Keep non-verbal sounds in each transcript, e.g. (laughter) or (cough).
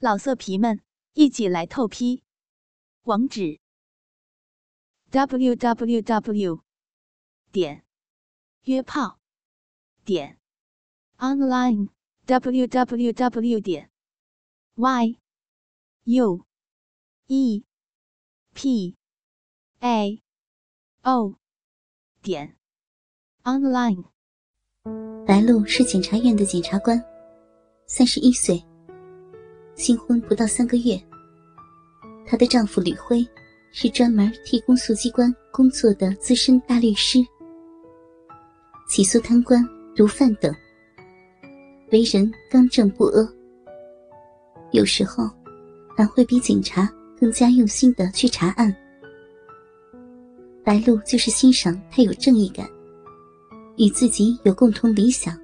老色皮们，一起来透批！网址：w w w 点约炮点 online w w w 点 y u e p a o 点 online。白露是检察院的检察官，三十一岁。新婚不到三个月，她的丈夫吕辉是专门替公诉机关工作的资深大律师，起诉贪官、毒贩等，为人刚正不阿。有时候还会比警察更加用心的去查案。白露就是欣赏他有正义感，与自己有共同理想，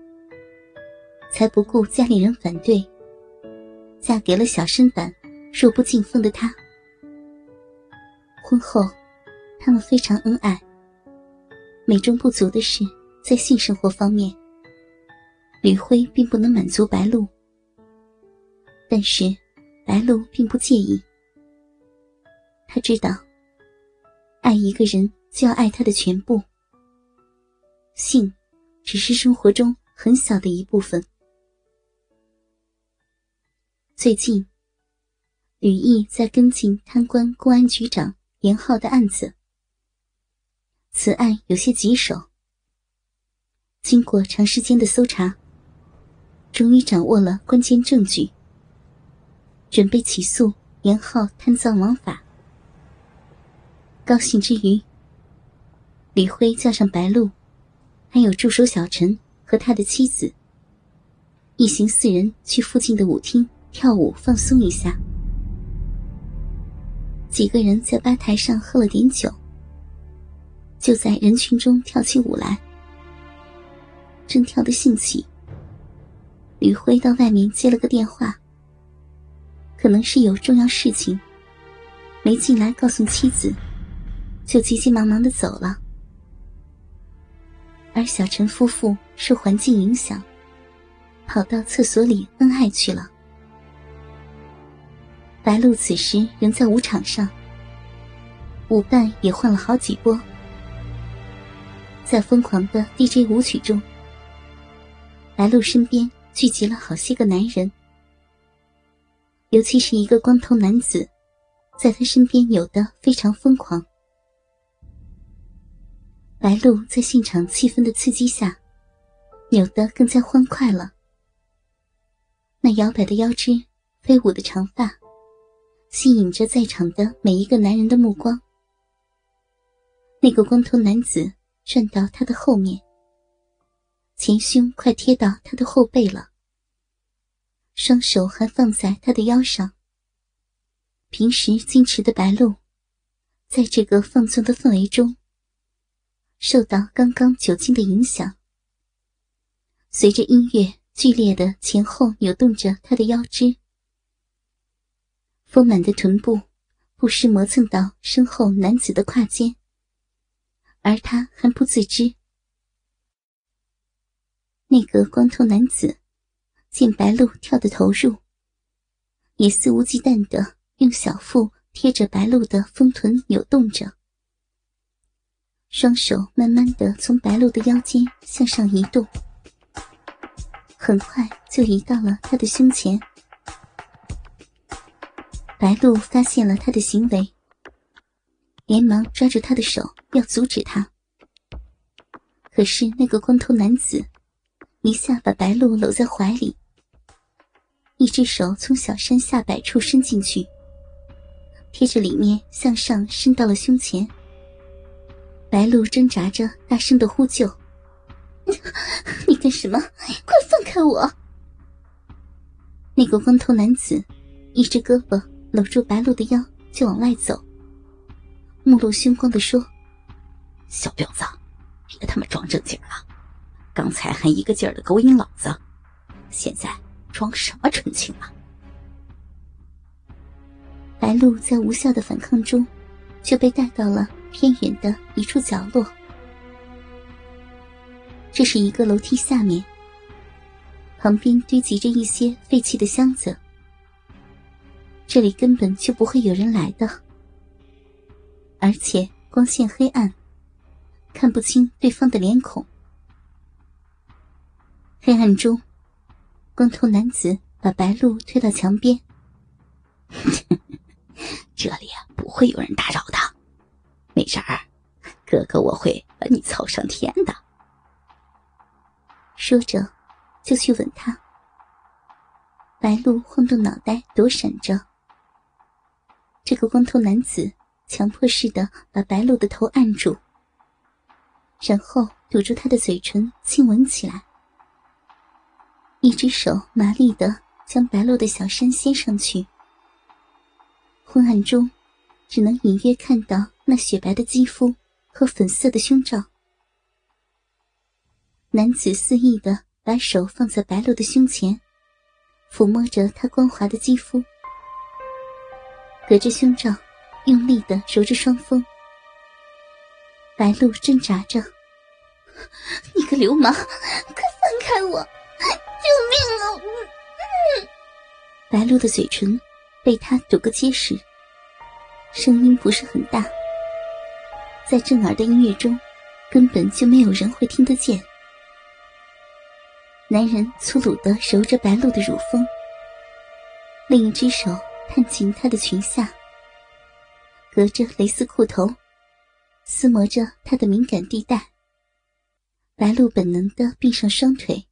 才不顾家里人反对。嫁给了小身板、弱不禁风的他。婚后，他们非常恩爱。美中不足的是，在性生活方面，吕辉并不能满足白露。但是，白露并不介意。他知道，爱一个人就要爱他的全部，性只是生活中很小的一部分。最近，吕毅在跟进贪官公安局长严浩的案子。此案有些棘手，经过长时间的搜查，终于掌握了关键证据，准备起诉严浩贪赃枉法。高兴之余，李辉叫上白露，还有助手小陈和他的妻子，一行四人去附近的舞厅。跳舞放松一下，几个人在吧台上喝了点酒，就在人群中跳起舞来。正跳得兴起，吕辉到外面接了个电话，可能是有重要事情，没进来告诉妻子，就急急忙忙的走了。而小陈夫妇受环境影响，跑到厕所里恩爱去了。白露此时仍在舞场上，舞伴也换了好几波，在疯狂的 DJ 舞曲中，白露身边聚集了好些个男人，尤其是一个光头男子，在他身边扭得非常疯狂。白露在现场气氛的刺激下，扭得更加欢快了，那摇摆的腰肢，飞舞的长发。吸引着在场的每一个男人的目光。那个光头男子转到他的后面，前胸快贴到他的后背了，双手还放在他的腰上。平时矜持的白露，在这个放纵的氛围中，受到刚刚酒精的影响，随着音乐剧烈的前后扭动着他的腰肢。丰满的臀部不时磨蹭到身后男子的胯间，而他还不自知。那个光头男子见白露跳得投入，也肆无忌惮的用小腹贴着白露的丰臀扭动着，双手慢慢的从白露的腰间向上移动，很快就移到了他的胸前。白露发现了他的行为，连忙抓住他的手要阻止他。可是那个光头男子一下把白露搂在怀里，一只手从小山下摆处伸进去，贴着里面向上伸到了胸前。白露挣扎着大声的呼救：“ (laughs) 你干什么？快放开我！”那个光头男子一只胳膊。搂住白露的腰就往外走，目露凶光的说：“小婊子，别他妈装正经了！刚才还一个劲儿的勾引老子，现在装什么纯情啊？”白露在无效的反抗中，就被带到了偏远的一处角落。这是一个楼梯下面，旁边堆积着一些废弃的箱子。这里根本就不会有人来的，而且光线黑暗，看不清对方的脸孔。黑暗中，光头男子把白鹿推到墙边。(laughs) 这里啊，不会有人打扰的，没事儿，哥哥我会把你操上天的。说着，就去吻他。白鹿晃动脑袋躲闪着，这个光头男子强迫似的把白露的头按住，然后堵住他的嘴唇亲吻起来，一只手麻利的将白露的小身掀上去。昏暗中，只能隐约看到那雪白的肌肤和粉色的胸罩。男子肆意的把手放在白露的胸前，抚摸着她光滑的肌肤，隔着胸罩，用力的揉着双峰。白露挣扎着：“你个流氓，快放开我！救命啊！”白露的嘴唇。被他堵个结实，声音不是很大，在震耳的音乐中，根本就没有人会听得见。男人粗鲁的揉着白露的乳峰，另一只手探进她的裙下，隔着蕾丝裤头，撕磨着她的敏感地带。白鹿本能的并上双腿，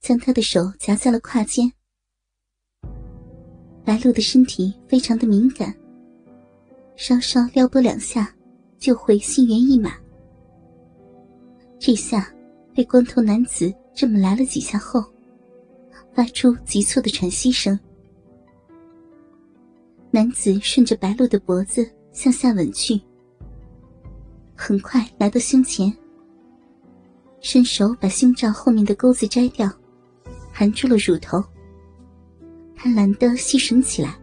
将他的手夹在了胯间。白鹿的身体非常的敏感，稍稍撩拨两下，就会心猿意马。这下被光头男子这么来了几下后，发出急促的喘息声。男子顺着白鹿的脖子向下吻去，很快来到胸前，伸手把胸罩后面的钩子摘掉，含住了乳头。贪婪的吸吮起来，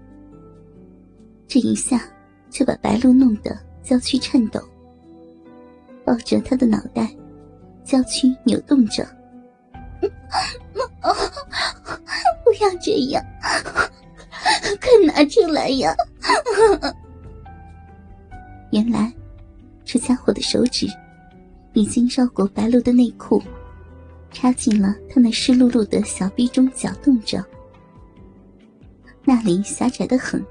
这一下却把白鹿弄得娇躯颤抖，抱着他的脑袋，娇躯扭动着。(laughs) 不要这样，快拿出来呀！原来，这家伙的手指已经绕过白露的内裤，插进了他那湿漉漉的小臂中，搅动着。那里狭窄的很，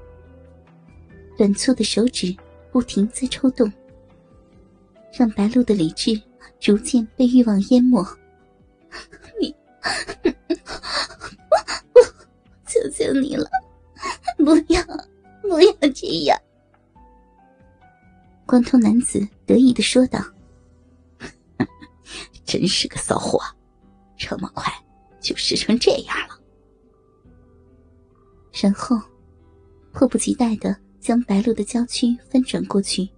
短粗的手指不停在抽动，让白露的理智逐渐被欲望淹没。你，我，我求求你了，不要，不要这样！(laughs) 光头男子得意的说道：“ (laughs) 真是个骚货，这么快就湿成这样了。”然后，迫不及待的将白鹿的娇躯翻转过去，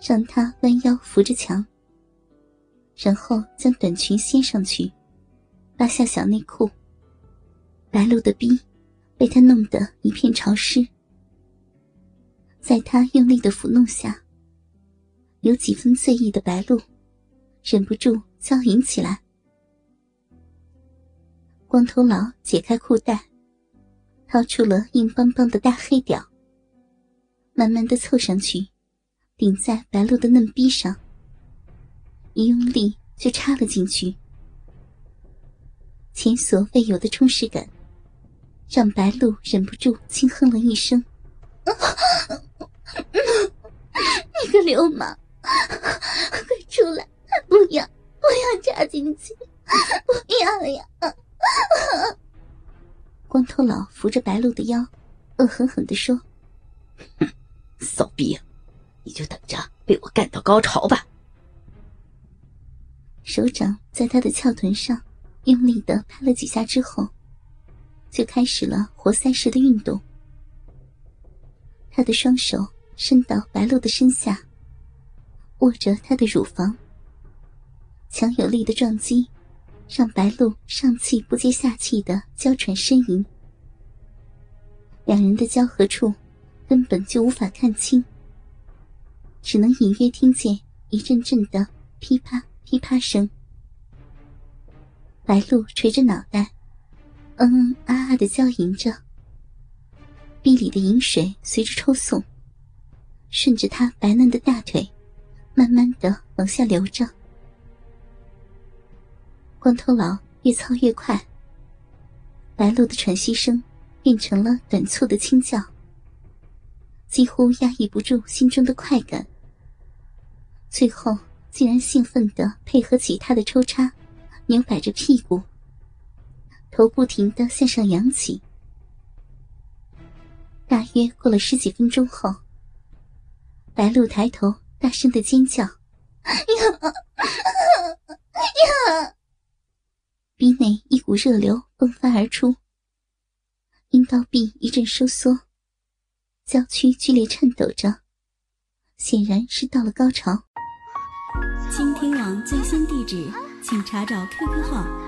让她弯腰扶着墙。然后将短裙掀上去，拉下小内裤。白鹿的逼被他弄得一片潮湿，在他用力的抚弄下，有几分醉意的白鹿忍不住娇吟起来。光头佬解开裤带。掏出了硬邦邦的大黑屌，慢慢的凑上去，顶在白鹿的嫩逼上，一用力就插了进去。前所未有的充实感，让白露忍不住轻哼了一声：“ (laughs) 你个流氓，快出来！不要，不要插进去！不要呀！” (laughs) 光头佬扶着白露的腰，恶狠狠地说：“哼，骚逼，你就等着被我干到高潮吧！”手掌在他的翘臀上用力的拍了几下之后，就开始了活塞式的运动。他的双手伸到白鹿的身下，握着她的乳房，强有力的撞击。让白鹿上气不接下气的娇喘呻吟，两人的交合处根本就无法看清，只能隐约听见一阵阵的噼啪噼啪声。白鹿垂着脑袋，嗯嗯啊啊的娇吟着，壁里的饮水随着抽送，顺着他白嫩的大腿，慢慢的往下流着。光头佬越操越快，白露的喘息声变成了短促的轻叫，几乎压抑不住心中的快感。最后竟然兴奋的配合起他的抽插，扭摆着屁股，头不停的向上扬起。大约过了十几分钟后，白露抬头大声的尖叫：“呀呀！”鼻内一股热流迸发而出，阴道壁一阵收缩，娇躯剧烈颤抖着，显然是到了高潮。倾听网最新地址，请查找 QQ 号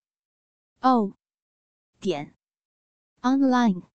o 点 online。